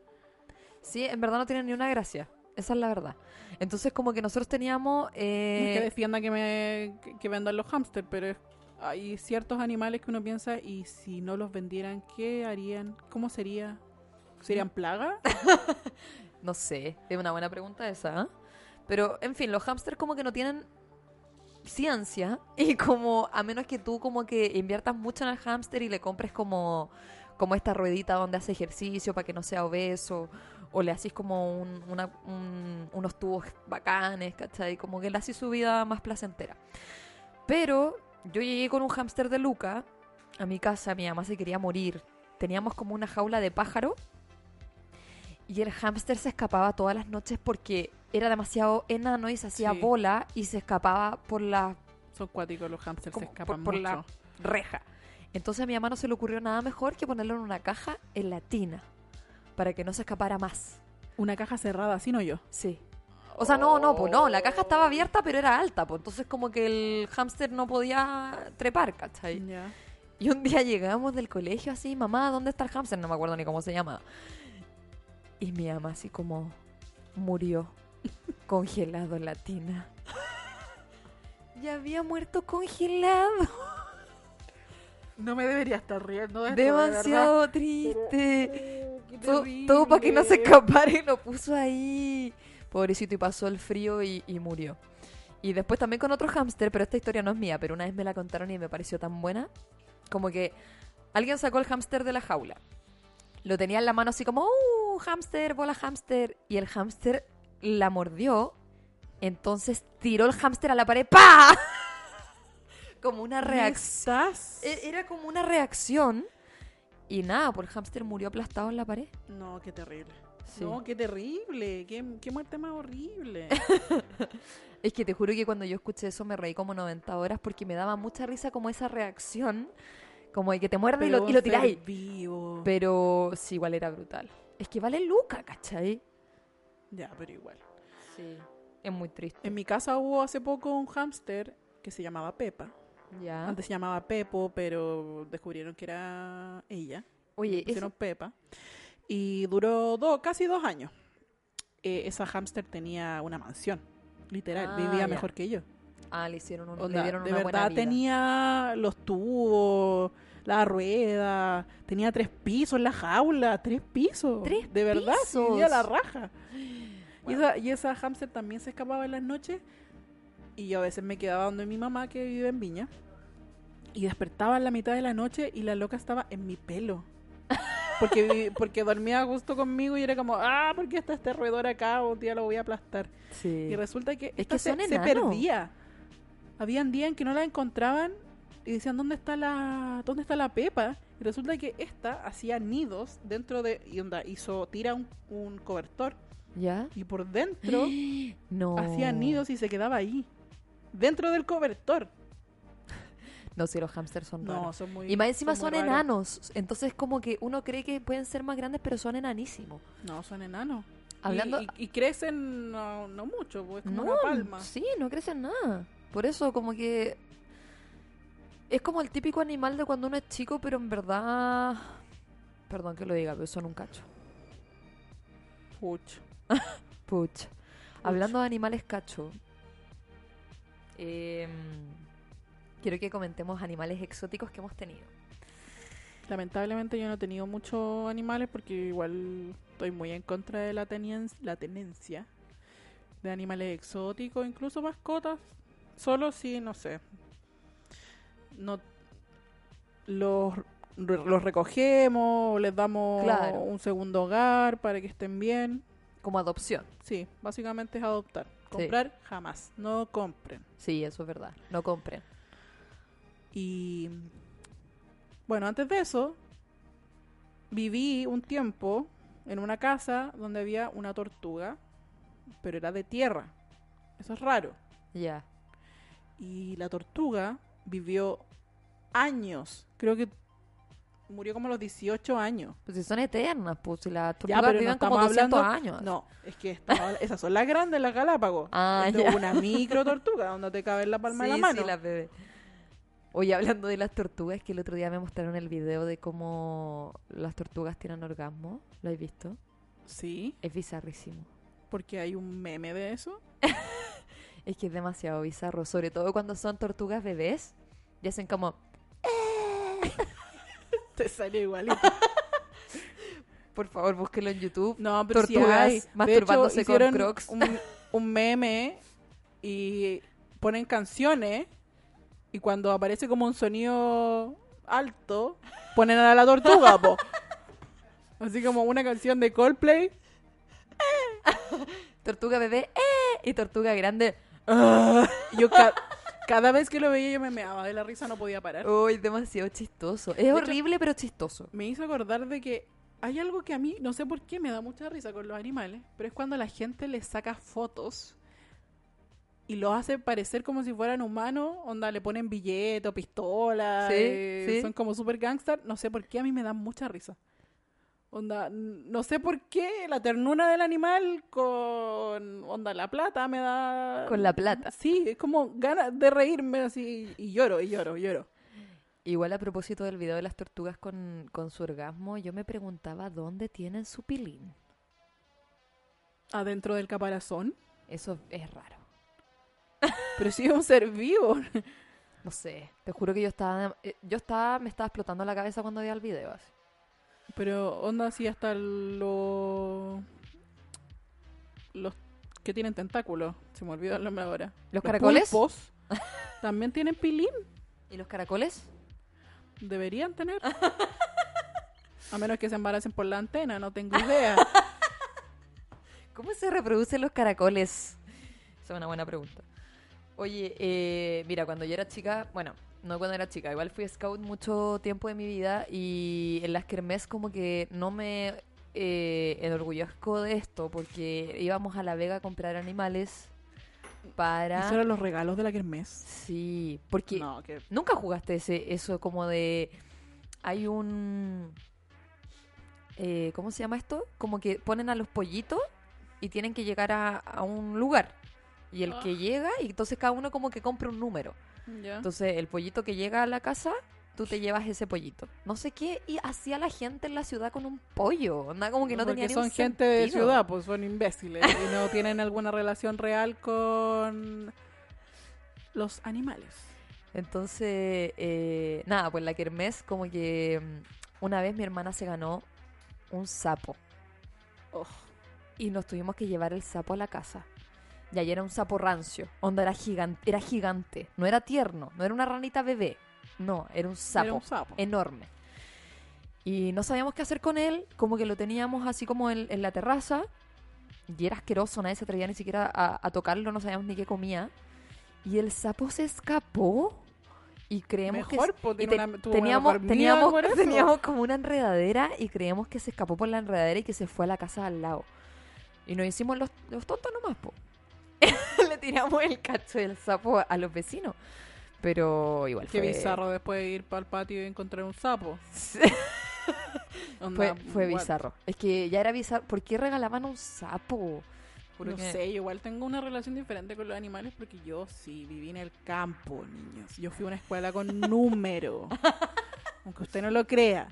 D: Sí, en verdad no tienen ni una gracia. Esa es la verdad. Entonces, como que nosotros teníamos.
C: No es
D: eh,
C: que defienda que, me, que, que vendan los hámster, pero hay ciertos animales que uno piensa, y si no los vendieran, ¿qué harían? ¿Cómo sería? ¿Serían plaga? (laughs)
D: No sé, es una buena pregunta esa. ¿eh? Pero, en fin, los hámsters como que no tienen ciencia y como a menos que tú como que inviertas mucho en el hámster y le compres como como esta ruedita donde hace ejercicio para que no sea obeso o le haces como un- una- un- unos tubos bacanes, ¿cachai? Como que le haces su vida más placentera. Pero yo llegué con un hámster de Luca a mi casa, mi mamá se quería morir. Teníamos como una jaula de pájaro y el hámster se escapaba todas las noches porque era demasiado enano y se hacía
C: Sí.
D: bola y se escapaba por la
C: Son cuáticos los hámsters, se escapan
D: por- por
C: mucho.
D: la- reja. Entonces a mi mamá no se le ocurrió nada mejor que ponerlo en una caja en la tina para que no se escapara más.
C: Una caja cerrada, así no yo.
D: Sí. O sea, no, no, pues no, la caja estaba abierta pero era alta, pues entonces como que el hámster no podía trepar, ¿cachai?
C: Ya.
D: Y un día llegamos del colegio así, mamá, ¿dónde está el hámster? No me acuerdo ni cómo se llama. Y mi mamá así como murió (laughs) congelado en la tina. Ya había muerto congelado.
C: No me debería estar riendo de esto, de verdad.
D: Demasiado triste. Todo, todo para que no se escapara y lo puso ahí. Pobrecito, y pasó el frío y, y murió. Y después también con otro hámster, pero esta historia no es mía, pero una vez me la contaron y me pareció tan buena. Como que alguien sacó el hámster de la jaula. Lo tenía en la mano así como, ¡uh! Hámster, bola hámster. Y el hámster la mordió. Entonces tiró el hámster a la pared. ¡Pa! (laughs) como una reacción. E- Era como una reacción. Y nada, pues el hámster murió aplastado en la pared.
C: No, qué terrible.
D: Sí.
C: No, qué terrible. Qué, qué muerte más horrible. (laughs)
D: Es que te juro que cuando yo escuché eso me reí como 90 horas porque me daba mucha risa como esa reacción, como de que te muerde y lo, y lo tiráis.
C: vivo.
D: Pero sí, igual era brutal. Es que vale Luca, ¿cachai?
C: Ya, pero igual.
D: Sí. Es muy triste.
C: En mi casa hubo hace poco un hámster que se llamaba Pepa.
D: Ya.
C: Antes se llamaba Pepo, pero descubrieron que era ella.
D: Oye,
C: Le pusieron Pepa. Y duró do- casi dos años. Eh, esa hámster tenía una mansión, literal.
D: Ah,
C: vivía
D: ya.
C: mejor que yo.
D: Ah, le hicieron un,
C: Onda,
D: le dieron
C: de
D: una buena
C: verdad
D: vida.
C: tenía los tubos, la rueda, tenía tres pisos en la jaula, tres pisos.
D: ¿Tres
C: De verdad,
D: pisos?
C: vivía la raja. Y, esa, y esa hámster también se escapaba en las noches. Y yo a veces me quedaba donde mi mamá, que vive en Viña. Y despertaba en la mitad de la noche y la loca estaba en mi pelo. Porque, (laughs) porque dormía justo conmigo y era como, ah, ¿por qué está este roedor acá? Un día lo voy a aplastar.
D: Sí.
C: Y resulta que,
D: Es que
C: se, perdía. Habían días en que no la encontraban y decían, ¿dónde está la, dónde está la Pepa? Y resulta que esta hacía nidos dentro de, y onda, hizo, tira un, un cobertor
D: ¿Ya?
C: y por dentro (gasps)
D: No.
C: hacía nidos y se quedaba ahí. Dentro del cobertor.
D: No, si los hámsters son
C: No,
D: raros.
C: son muy
D: Y más encima son enanos. Entonces como que uno cree que pueden ser más grandes, pero son enanísimos.
C: No, son enanos.
D: Hablando...
C: Y, y- y crecen no, no mucho, pues como
D: no,
C: una palma.
D: sí, no crecen nada. Por eso como que... Es como el típico animal de cuando uno es chico, pero en verdad... Perdón que lo diga, pero son un cacho.
C: Puch. (laughs)
D: Puch. Hablando de animales cacho, em, quiero que comentemos animales exóticos que hemos tenido.
C: Lamentablemente yo no he tenido muchos animales porque igual estoy muy en contra de la, tenencia de animales exóticos, incluso mascotas. Solo si, no sé, no los, los recogemos, les damos
D: Claro.
C: un segundo hogar para que estén bien.
D: Como adopción.
C: Sí, básicamente es adoptar.
D: Sí.
C: Comprar jamás, no compren.
D: Sí, eso es verdad. No compren.
C: Y bueno, antes de eso, viví un tiempo en una casa donde había una tortuga, pero era de tierra. Eso es raro.
D: Ya.
C: Y la tortuga vivió años. Creo que murió como a los 18 años.
D: Pues si son eternas, pues si las
C: Ya,
D: tortugas
C: pero no
D: viven como
C: estamos
D: 200
C: hablando-
D: años.
C: No, es que esas son las grandes, las Galápagos.
D: Ah,
C: Esto es
D: ya.
C: una micro tortuga donde te cabe en la palma
D: sí,
C: de la mano.
D: sí, las bebé. Oye, hablando de las tortugas, que el otro día me mostraron el video de cómo las tortugas tienen orgasmo. ¿Lo has visto?
C: Sí,
D: Es bizarrísimo.
C: porque hay un meme de eso. (laughs)
D: Es que es demasiado bizarro, sobre todo cuando son tortugas bebés y hacen como...
C: Te sale igualito. (laughs)
D: Por favor, búsquelo en YouTube.
C: No, pero
D: Tortugas
C: hay. De
D: masturbándose
C: hecho,
D: con Crocs.
C: Un, un meme y ponen canciones y cuando aparece como un sonido alto, ponen a la tortuga, po. Así como una canción de Coldplay. (laughs)
D: Tortuga bebé ¡eh! y tortuga grande.
C: Y Yo ca- cada vez que lo veía yo me meaba de la risa, no podía parar.
D: Uy, demasiado chistoso. Es horrible, pero chistoso.
C: Me hizo acordar de que hay algo que a mí, no sé por qué, me da mucha risa con los animales, pero es cuando la gente les saca fotos y los hace parecer como si fueran humanos, onda, le ponen billete o pistola,
D: Sí,
C: eh,
D: sí.
C: son como super gangster, no sé por qué a mí me da mucha risa. Onda, no sé por qué la ternura del animal con onda la plata me da
D: Con la plata.
C: Sí, es como ganas de reírme así y lloro y lloro y lloro.
D: Igual a propósito del video de las tortugas con, con su orgasmo, yo me preguntaba dónde tienen su pilín.
C: Adentro del caparazón.
D: Eso es raro.
C: Pero sí es un ser vivo.
D: No sé, te juro que yo estaba, eh, yo estaba, me estaba explotando la cabeza cuando veía el video. así.
C: Pero onda así hasta los... Los que tienen tentáculos. Se me olvidó el nombre ahora.
D: ¿Los caracoles?
C: pulpos también tienen pilín.
D: ¿Y los caracoles?
C: Deberían tener. A menos que se embaracen por la antena, no tengo idea. (laughs)
D: ¿Cómo se reproducen los caracoles? Esa es una buena pregunta. Oye, eh, mira, cuando yo era chica, bueno, no cuando era chica, igual fui scout mucho tiempo de mi vida y en las kermés como que no me eh, enorgullezco de esto porque íbamos a La Vega a comprar animales para...
C: Esos eran los regalos de la kermés.
D: Sí, porque
C: No, que...
D: nunca jugaste ese eso como de hay un eh, ¿cómo se llama esto? Como que ponen a los pollitos y tienen que llegar a, a un lugar y el que llega y entonces cada uno como que compra un número. Entonces el pollito que llega a la casa tú te llevas ese pollito. No sé qué y hacía la gente en la ciudad con un pollo, onda como que no
C: Porque
D: tenía
C: son gente de ciudad, pues son imbéciles y no tienen alguna relación real con los animales.
D: Entonces, eh, nada, pues la kermés como que mm, una vez mi hermana se ganó un sapo.
C: Oh.
D: Y nos tuvimos que llevar el sapo a la casa. Y ahí era un sapo rancio. Onda era gigante, era gigante. No era tierno, no era una ranita bebé. No, era un sapo.
C: Era un sapo.
D: Enorme. Y no sabíamos qué hacer con él. Como que lo teníamos así como en, en la terraza. Y era asqueroso, nadie se atrevía ni siquiera a, a tocarlo, no sabíamos ni qué comía. Y el sapo se escapó. Y creemos que
C: Mejor, pues,
D: y te-
C: una- (laughs)
D: teníamos, como una enredadera y creíamos que se escapó por la enredadera y que se fue a la casa al lado. Y nos hicimos los, los tontos nomás, po. (laughs) Le tiramos el cacho del sapo a los vecinos. Pero igual
C: Qué
D: fue,
C: bizarro después de ir para el patio y encontrar un sapo. (laughs) Onda,
D: fue, fue bizarro. Es que ya era bizarro. ¿Por qué regalaban un sapo? Juro
C: No
D: que-
C: sé, yo igual tengo una relación diferente con los animales porque yo sí viví en el campo, niños. Yo fui a una escuela con (laughs) número. aunque usted no lo crea.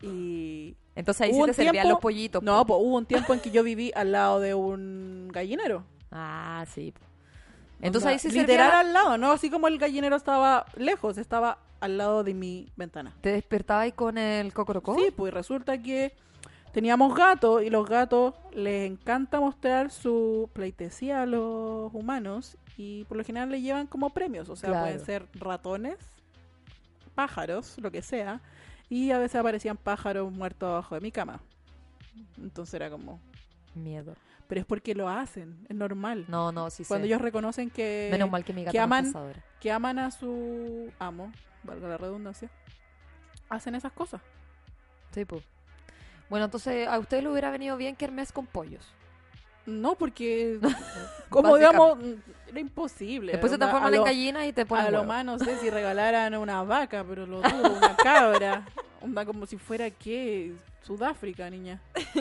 C: Y
D: Entonces ahí
C: Hubo
D: sí te servían
C: tiempo-
D: los pollitos.
C: no, pues hubo un tiempo en que yo viví al lado de un gallinero.
D: Ah, sí. Entonces
C: Onda,
D: ahí sí
C: literal
D: servía-
C: al lado, no así como el gallinero estaba lejos, estaba al lado de mi ventana.
D: ¿Te despertabas ahí con el cocorocó?
C: Sí, pues resulta que teníamos gatos y los gatos les encanta mostrar su pleitesía a los humanos y por lo general le llevan como premios, o sea,
D: Claro.
C: pueden ser ratones, pájaros, lo que sea, y a veces aparecían pájaros muertos abajo de mi cama. Entonces era como,
D: Miedo.
C: pero es porque lo hacen, es normal.
D: No, no, sí
C: Cuando
D: sé.
C: ellos reconocen que,
D: Menos mal que mi gata
C: que
D: no es
C: aman- que aman a su amo, valga la redundancia, hacen esas cosas.
D: Sí. Bueno, entonces a usted le hubiera venido bien que Hermes con pollos.
C: No, porque (laughs) como digamos, era imposible.
D: Después se transforman en gallinas y te ponen
C: A lo más no sé si regalaran una vaca, pero lo (laughs) dudo, una cabra. Onda como si fuera qué, Sudáfrica, niña. (laughs)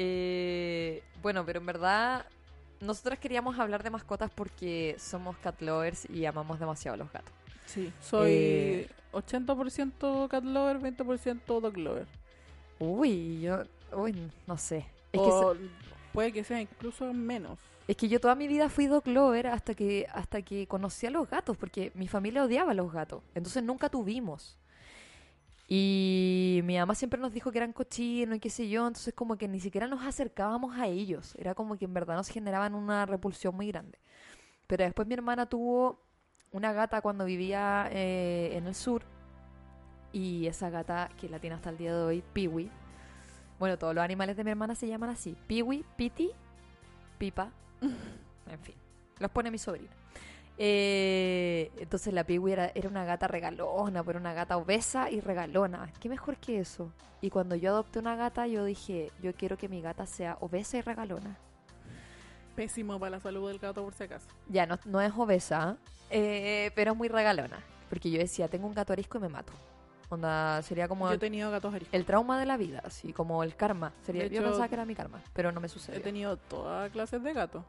D: Eh, bueno, pero en verdad nosotros queríamos hablar de mascotas porque somos cat lovers y amamos demasiado a los gatos.
C: Sí, soy
D: Eh.
C: 80% cat lover, 20% dog lover.
D: Uy, yo, uy, no sé. Es que,
C: puede que sea incluso menos.
D: es que yo toda mi vida fui dog lover hasta que, hasta que conocí a los gatos, porque mi familia odiaba a los gatos. Entonces nunca tuvimos. Y mi mamá siempre nos dijo que eran cochinos y qué sé yo, entonces como que ni siquiera nos acercábamos a ellos. Era como que en verdad nos generaban una repulsión muy grande. Pero después mi hermana tuvo una gata cuando vivía eh, en el sur. Y esa gata, que la tiene hasta el día de hoy, Piwi. Bueno, todos los animales de mi hermana se llaman así. Piwi, Piti, Pipa. (laughs) En fin, los pone mi sobrino. Eh, entonces la Piwi era, era una gata regalona, pero una gata obesa y regalona. ¿Qué mejor que eso? Y cuando yo adopté una gata, yo dije, yo quiero que mi gata sea obesa y regalona.
C: Pésimo para la salud del gato, por si acaso.
D: Ya, no, no es obesa, eh, pero es muy regalona. Porque yo decía, tengo un gato arisco y me mato. Onda, sería como
C: Yo he tenido gatos ariscos.
D: el trauma de la vida, así como el karma. Sería,
C: De
D: yo
C: hecho,
D: pensaba que era mi karma, pero no me
C: He
D: sucedió.
C: tenido todas clases de gatos.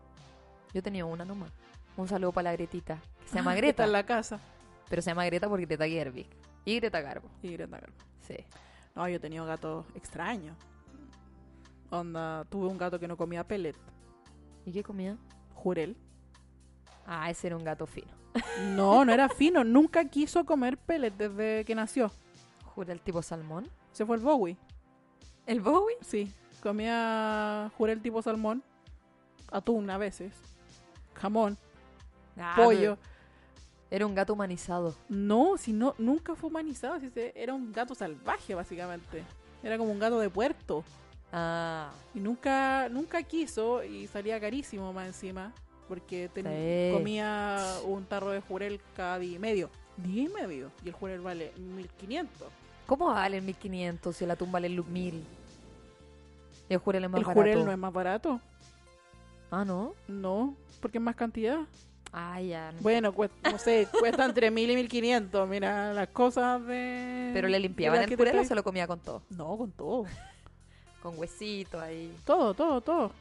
D: Yo tenía una nomás. Un saludo para la Gretita, que se (laughs) llama
C: Está
D: Greta,
C: en la casa.
D: pero se llama Greta porque Greta Gerwig. Y Greta Garbo,
C: Y Greta Garbo.
D: sí.
C: No, yo he tenido gatos extraños. Onda, tuve un gato que no comía pellet.
D: ¿Y qué comía?
C: Jurel.
D: Ah, ese era un gato fino.
C: No, no era fino. Nunca quiso comer pellets desde que nació.
D: Jura el tipo salmón.
C: Se fue el Bowie.
D: ¿El Bowie?
C: Sí. Comía jurel tipo salmón. Atún a veces. Jamón.
D: Ah,
C: pollo.
D: Era un gato humanizado.
C: No, si no, nunca fue humanizado. si se- era un gato salvaje, básicamente. Era como un gato de puerto.
D: Ah,
C: Y nunca, nunca quiso y salía carísimo más encima. Porque ten-
D: Sí.
C: comía un tarro de jurel cada día y medio. Día y medio. Y el jurel vale 1500.
D: ¿Cómo vale 1500 si el atún vale lu- 1000? Y el jurel es más
C: el
D: barato.
C: jurel no es más barato.
D: Ah, ¿no?
C: No, porque es más cantidad.
D: Ah, ya. no.
C: Bueno, cuesta, no sé, cuesta entre 1000 y 1500. Mira, las cosas de.
D: ¿Pero le limpiaban el jurel o se lo comía con todo?
C: No, con todo. (laughs)
D: Con huesito ahí.
C: Todo, todo, todo.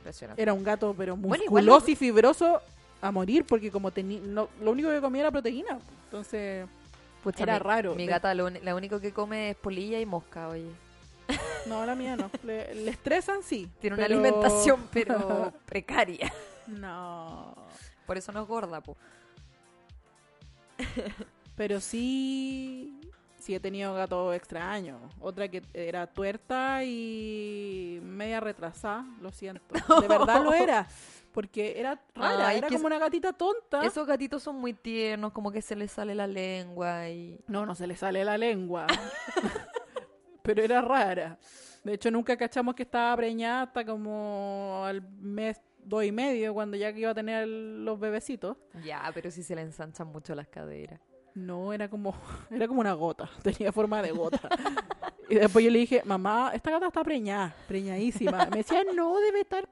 D: Impresionante.
C: Era un gato, pero
D: Bueno,
C: musculoso
D: igual lo-
C: y fibroso a morir, porque como tenía. No, lo único que comía era proteína. Entonces,
D: Pucha,
C: era
D: mi-
C: raro.
D: Mi gata lo, la único que come es polilla y mosca, oye. (laughs)
C: no, la mía no. (laughs) Le, le estresan, sí.
D: Tiene una alimentación, (laughs) pero precaria.
C: No.
D: Por eso no es gorda, po.
C: Pero sí. Sí he tenido gatos extraños. Otra que era tuerta y media retrasada, lo siento. De verdad lo era. Porque era rara, era como una gatita tonta.
D: Esos gatitos son muy tiernos, como que se les sale la lengua y...
C: No, no se le sale la lengua. (laughs) Pero era rara. De hecho, nunca cachamos que estaba preñada hasta como al mes dos y medio, cuando ya que iba a tener los bebecitos.
D: Ya, pero sí se le ensanchan mucho las caderas.
C: No, era como, (laughs) era como una gota. (laughs) Tenía forma de gota. y después yo le dije, mamá, esta gata está preñada, preñadísima. Me decía, no, debe estar,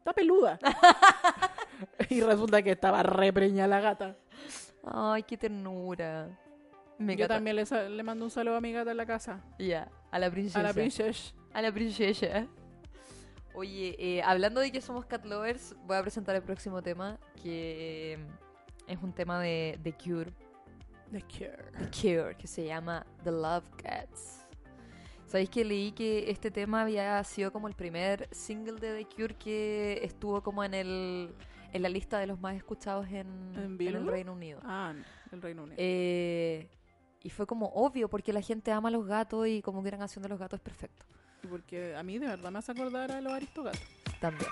C: está peluda. (laughs) y resulta que estaba re preñada la gata.
D: Ay, qué ternura. Mi
C: yo
D: gata-
C: también le, le mando un saludo a mi gata en la casa.
D: Ya, a la princesa.
C: A la princesa.
D: A la princesa. Oye, eh, hablando de que somos cat lovers, voy a presentar el próximo tema, que eh, es un tema de The Cure.
C: The Cure.
D: The Cure, que se llama The Love Cats. ¿Sabéis que leí que este tema había sido como el primer single de The Cure que estuvo como en el en la lista de los más escuchados en,
C: ¿En
D: en el? Reino Unido?
C: Ah, no, el Reino Unido.
D: Eh, y fue como obvio porque la gente ama a los gatos y como que una canción de los gatos es perfecto.
C: Y Porque a mí de verdad me hace acordar a los aristogatos.
D: También.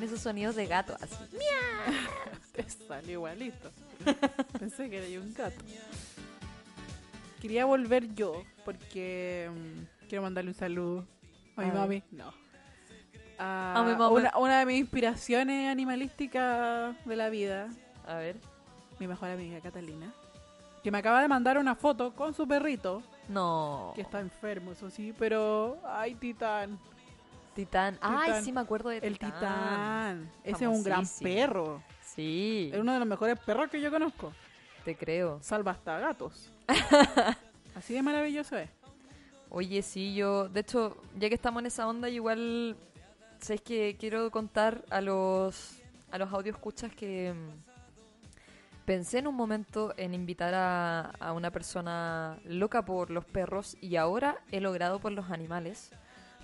D: Esos sonidos de gato así. (laughs)
C: Te salió igualito. (laughs) Pensé que era yo un gato. Quería volver yo porque mm, quiero mandarle un saludo a mi
D: A ver.
C: mami. No. A,
D: A mi mamá.
C: Una, una de mis inspiraciones animalísticas de la vida,
D: A ver.
C: mi mejor amiga Catalina, que me acaba de mandar una foto con su perrito,
D: No.
C: que está enfermo, eso sí, pero ay, Titán,
D: Titán. Ay,
C: Titán.
D: sí me acuerdo de
C: el Titán. Ese es un gran
D: Famosísimo.
C: perro.
D: Sí,
C: Es uno de los mejores perros que yo conozco.
D: te creo.
C: Salva hasta gatos. (laughs) Así de maravilloso es.
D: Oye, sí, yo, de hecho, ya que estamos en esa onda, yo igual, sabes que quiero contar a los, a los audio escuchas que mm, pensé en un momento en invitar a, a una persona loca por los perros y ahora he logrado por los animales,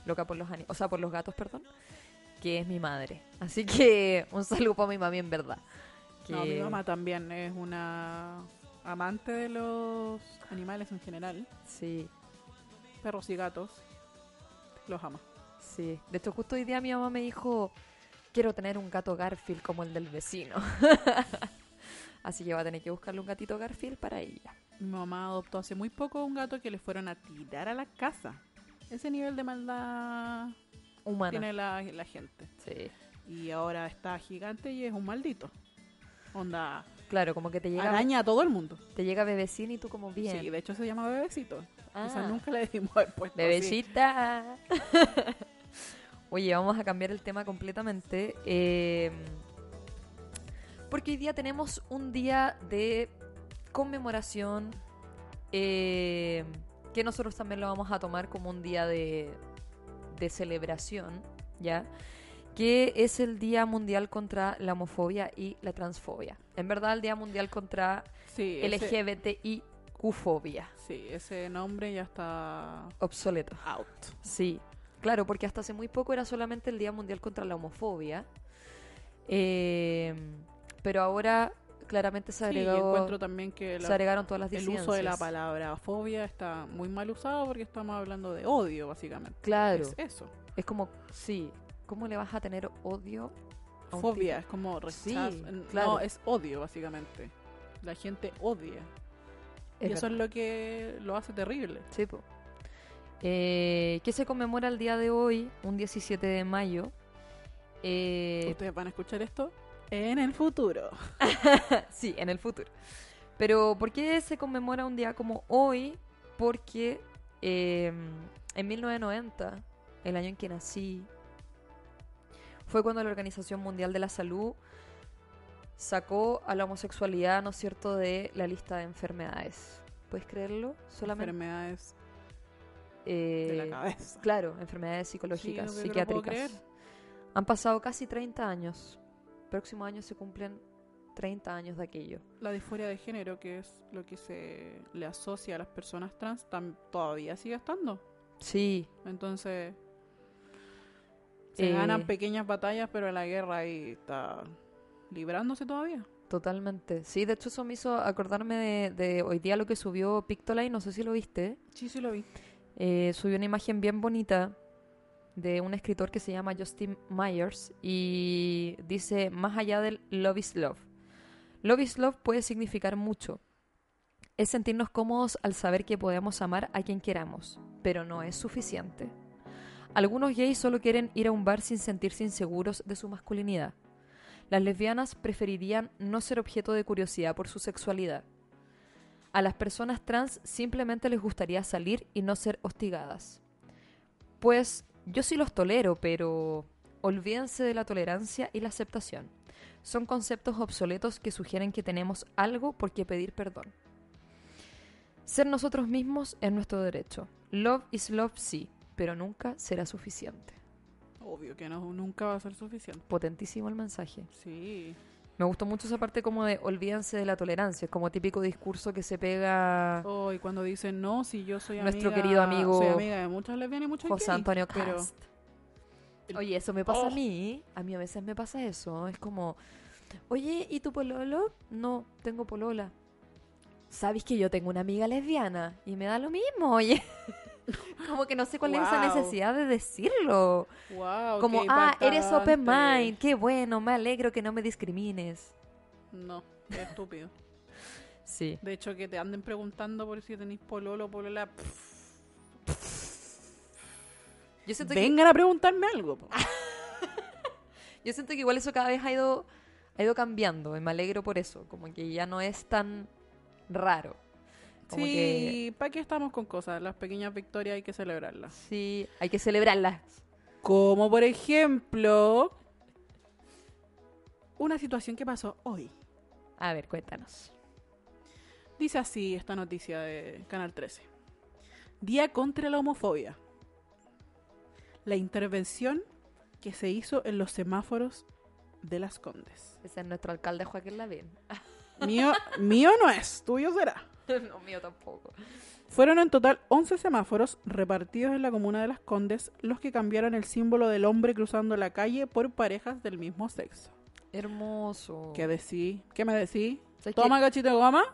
D: loca por los o sea, por los gatos, perdón, que es mi madre. Así que (laughs) un saludo para mi mami en verdad.
C: No, mi mamá también es una amante de los animales en general.
D: Sí,
C: Perros y gatos. Los ama.
D: Sí, de hecho justo hoy día mi mamá me dijo, quiero tener un gato Garfield como el del vecino. (laughs) Así que va a tener que buscarle un gatito Garfield para ella.
C: Mi mamá adoptó hace muy poco un gato que le fueron a tirar a la casa. Ese nivel de maldad
D: Humana.
C: tiene la, la gente.
D: Sí.
C: Y ahora está gigante y es un maldito. Onda,
D: Claro, como que te llega,
C: araña a todo el mundo.
D: te llega bebecín y tú como bien.
C: Sí, de hecho se llama bebecito.
D: Ah,
C: O sea, nunca le el puesto.
D: Bebecita. (laughs) Oye, vamos a cambiar el tema completamente. eh, porque hoy día tenemos un día de conmemoración eh, que nosotros también lo vamos a tomar como un día de, de celebración, ¿ya? Que es el Día Mundial contra la Homofobia y la Transfobia. En verdad, el Día Mundial contra
C: Sí, ese,
D: LGBTIQ-fobia.
C: sí, ese nombre ya está
D: Obsoleto.
C: out.
D: Sí, claro, porque hasta hace muy poco era solamente el Día Mundial contra la Homofobia. Eh, pero ahora claramente se,
C: Sí,
D: agregó,
C: encuentro también que
D: se
C: la-
D: agregaron todas las
C: el
D: disidencias.
C: uso de la palabra fobia está muy mal usado porque estamos hablando de odio, básicamente.
D: Claro,
C: Es eso.
D: es como, sí, ¿cómo le vas a tener odio a
C: Fobia es como rechazo.
D: Sí,
C: N-
D: claro.
C: No, es odio, básicamente. La gente odia. y
D: Es
C: eso es lo que lo hace terrible.
D: Sí, po. Eh, que se conmemora el día de hoy, un 17 de mayo. Eh,
C: Ustedes van a escuchar esto en el futuro. (laughs)
D: sí, en el futuro. Pero ¿por qué se conmemora un día como hoy? Porque eh, en 1990, el año en que nací, fue cuando la Organización Mundial de la Salud sacó a la homosexualidad, ¿no es cierto?, de la lista de enfermedades. ¿Puedes creerlo? Solamente
C: Enfermedades
D: eh,
C: de la cabeza.
D: Claro, enfermedades psicológicas,
C: Sí,
D: psiquiátricas. Han pasado casi 30 años. Próximo año se cumplen 30 años de aquello.
C: La disforia de género, que es lo que se le asocia a las personas trans, todavía sigue estando.
D: Sí,
C: Entonces, se
D: Eh,
C: ganan pequeñas batallas, pero la guerra ahí está librándose todavía.
D: totalmente. Sí, de hecho eso me hizo acordarme de, de hoy día lo que subió Pictoline, no sé si lo viste.
C: Sí, sí lo vi.
D: Eh, subió una imagen bien bonita de un escritor que se llama Justin Myers y dice, más allá del love is love. Love is love puede significar mucho. Es sentirnos cómodos al saber que podemos amar a quien queramos, pero no es suficiente. Algunos gays solo quieren ir a un bar sin sentirse inseguros de su masculinidad. Las lesbianas preferirían no ser objeto de curiosidad por su sexualidad. A las personas trans simplemente les gustaría salir y no ser hostigadas. Pues yo sí los tolero, pero olvídense de la tolerancia y la aceptación. Son conceptos obsoletos que sugieren que tenemos algo por qué pedir perdón. Ser nosotros mismos es nuestro derecho. Love is love, sí, pero nunca será suficiente.
C: Obvio que no, nunca va a ser suficiente.
D: Potentísimo el mensaje.
C: Sí.
D: Me gustó mucho esa parte como de olvídense de la tolerancia, es como típico discurso que se pega
C: Oh, y cuando dicen no, si yo soy
D: Nuestro
C: amiga-
D: querido amigo
C: soy amiga de muchas lesbianas y muchos
D: José Antonio
C: pero
D: Cast. Oye, eso me pasa
C: Oh.
D: a mí. A mí a veces me pasa eso. Es como, oye, ¿y tu pololo? No, tengo polola. ¿Sabes que yo tengo una amiga lesbiana? Y me da lo mismo, oye. (laughs) Como que no sé cuál es esa
C: Wow.
D: necesidad de decirlo.
C: Wow,
D: Como, ah, eres open mind, qué bueno, me alegro que no me discrimines.
C: No, qué estúpido.
D: Sí.
C: De hecho, que te anden preguntando por si tenéis pololo o polola.
D: Yo siento, que,
C: Vengan a preguntarme algo. (laughs)
D: yo siento que igual eso cada vez ha ido, ha ido cambiando y me alegro por eso. Como que ya no es tan raro. Como que
C: Sí, ¿para qué estamos con cosas? Las pequeñas victorias hay que celebrarlas.
D: sí, hay que celebrarlas.
C: Como por ejemplo, una situación que pasó hoy.
D: A ver, cuéntanos.
C: Dice así esta noticia de Canal 13. Día contra la homofobia. La intervención que se hizo en los semáforos de las Condes.
D: Ese es nuestro alcalde Joaquín Lavín.
C: Mío, mío no es, tuyo será. (laughs)
D: no, mío tampoco.
C: Fueron en total 11 semáforos repartidos en la comuna de Las Condes los que cambiaron el símbolo del hombre cruzando la calle por parejas del mismo sexo.
D: Hermoso.
C: ¿Qué decí? ¿Qué me decí?
D: ¿Sabes
C: Toma cachito de goma.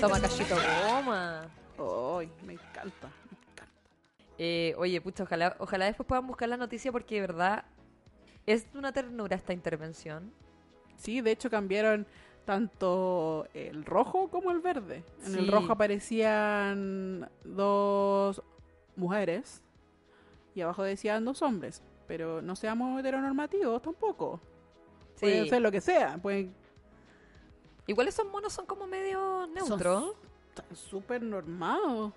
D: Toma cachito goma.
C: Ay, me encanta. me encanta.
D: Eh, oye, pucha, ojalá, ojalá después puedan buscar la noticia porque de verdad es de una ternura esta intervención.
C: Sí, de hecho cambiaron tanto el rojo como el verde. En el rojo aparecían dos mujeres y abajo decían dos hombres. Pero no seamos heteronormativos tampoco. Pueden ser lo que sea. Pueden
D: Igual esos monos son como medio neutros.
C: estar súper normados.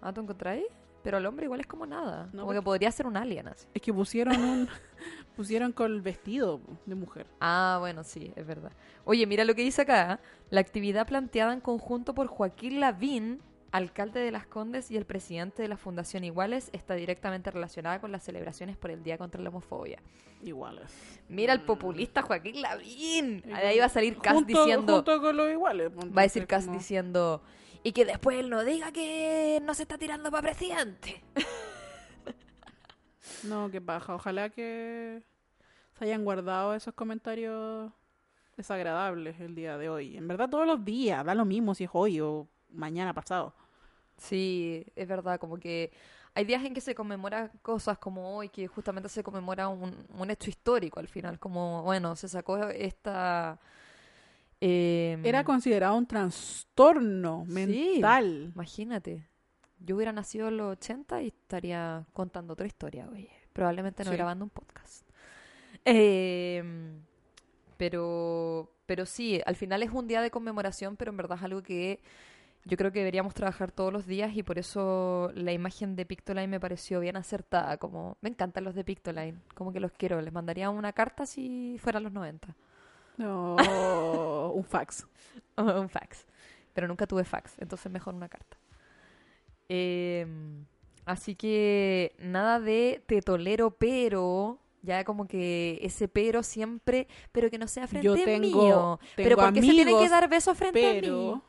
D: Ah, ¿tú encontráis? Pero el hombre igual es como nada.
C: No,
D: como
C: porque-
D: que podría ser un alien así.
C: Es que pusieron un (laughs) pusieron con el vestido de mujer.
D: Ah, bueno, sí, es verdad. Oye, mira lo que dice acá. La actividad planteada en conjunto por Joaquín Lavín, alcalde de Las Condes y el presidente de la Fundación Iguales, está directamente relacionada con las celebraciones por el Día contra la Homofobia.
C: Iguales.
D: Mira el populista Joaquín Lavín. Ahí va a salir Cas
C: Junto-
D: diciendo...
C: Junto con los iguales. pues,
D: Va a decir Cas
C: como-
D: diciendo... Y que después él no diga que no se está tirando para presidente. (laughs)
C: No, que baja. Ojalá que se hayan guardado esos comentarios desagradables el día de hoy. En verdad todos los días, da lo mismo si es hoy o mañana pasado.
D: Sí, es verdad, como que hay días en que se conmemora cosas como hoy, que justamente se conmemora un, un hecho histórico al final, como, bueno, se sacó esta... em,
C: Era considerado un trastorno
D: Sí.
C: mental.
D: Imagínate, yo hubiera nacido en los 80 y estaría contando otra historia, oye, probablemente no
C: Sí.
D: grabando un podcast. Em, pero, pero sí, al final es un día de conmemoración, pero en verdad es algo que yo creo que deberíamos trabajar todos los días y por eso la imagen de Pictoline me pareció bien acertada. Como me encantan los de Pictoline, como que los quiero. Les mandaría una carta si fueran los 90.
C: No, un fax. (laughs)
D: un fax. Pero nunca tuve fax, entonces mejor una carta. Em, así que nada de te tolero, pero ya como que ese pero siempre, pero que no sea frente
C: Yo tengo,
D: mío. Pero
C: tengo
D: ¿por qué se tiene que dar besos frente a
C: pero
D: mí?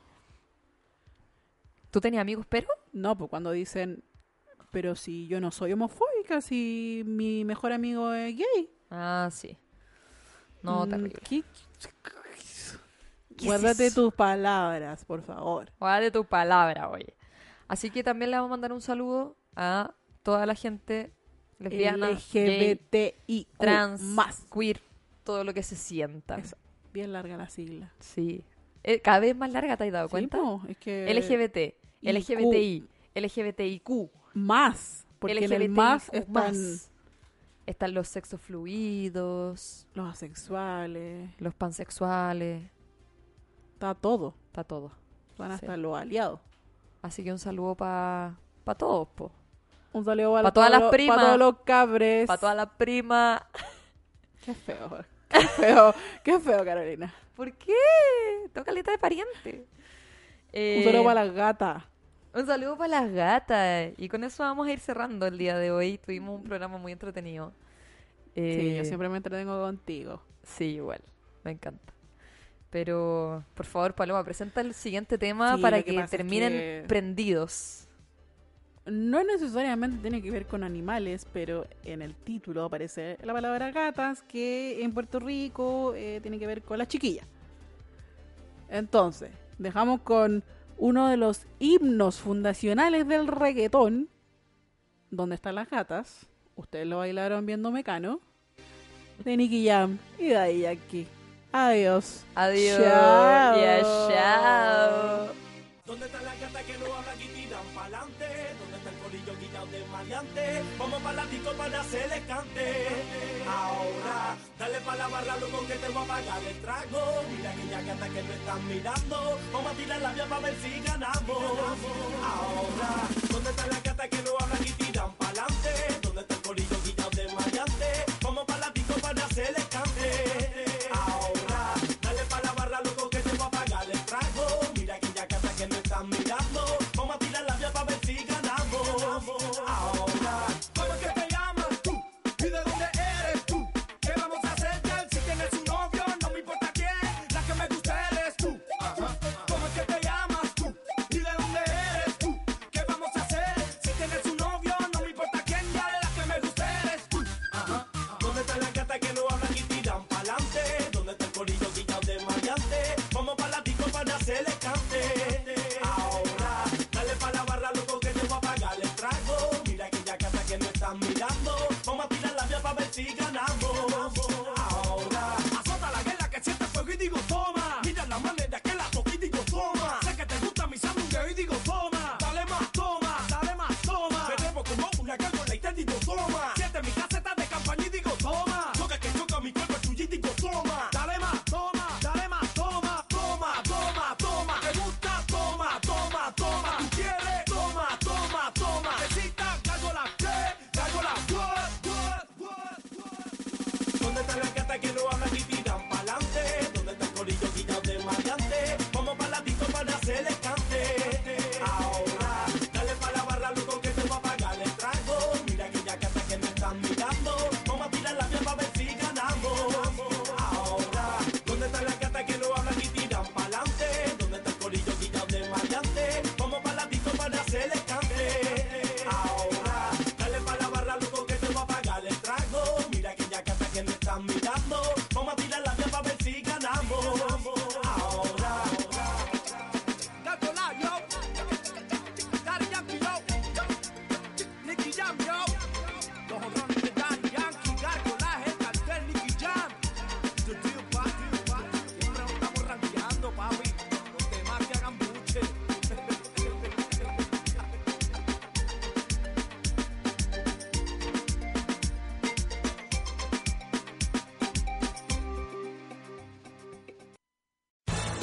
D: ¿Tú tenías amigos pero?
C: no, pues cuando dicen, pero si yo no soy homofóbica, si mi mejor amigo es gay.
D: Ah, sí. No,
C: Mm,
D: terrible.
C: ¿qué-
D: ¿Qué es
C: Guárdate tus palabras, por favor.
D: de tu palabra, oye. Así que también le vamos a mandar un saludo a toda la gente lesbiana,
C: LGBTI
D: trans,
C: más.
D: queer, todo lo que se sienta.
C: Bien larga la sigla.
D: Sí. Eh, cada vez más larga, ¿te has dado
C: Sí,
D: cuenta?
C: po, es que
D: LGBT. LGBTI, LGBTIQ,
C: más, porque en el más
D: LGBTIQ+.
C: están
D: Están los sexos fluidos,
C: los asexuales,
D: los pansexuales,
C: está todo.
D: está todo.
C: Van
D: Sí.
C: hasta los aliados.
D: Así que un saludo para pa todos, po.
C: Un saludo para
D: Pa' todas las primas.
C: pa' todos los cabres.
D: Para todas las primas.
C: Qué feo. Qué feo. Qué feo, Carolina.
D: ¿Por qué? Tengo caleta de pariente. Eh,
C: Un saludo para las gatas.
D: Un saludo para las gatas. Y con eso vamos a ir cerrando el día de hoy. Tuvimos un programa muy entretenido.
C: Sí,
D: Eh,
C: yo siempre me entretengo contigo.
D: Sí, igual. Me encanta. Pero, por favor, Paloma, presenta el siguiente tema
C: Sí,
D: para
C: que
D: que,
C: pasa es
D: terminen
C: que-
D: prendidos.
C: No necesariamente tiene que ver con animales, pero en el título aparece la palabra gatas, que en Puerto Rico eh, tiene que ver con las chiquillas. Entonces, dejamos con uno de los himnos fundacionales del reggaetón, ¿Dónde están las gatas? Ustedes lo bailaron viendo Mecano, de Nicky Jam y de ahí aquí. Adiós.
D: Adiós.
C: Chao.
D: Yeah, chao.
F: Vamos para la disco para hacer. Ahora, dale para la barra, loco, que te voy a pagar el trago. Mira aquella gata que me están mirando. Vamos a tirar la vía para ver si ganamos. Ahora, ¿dónde está la gata que no habla y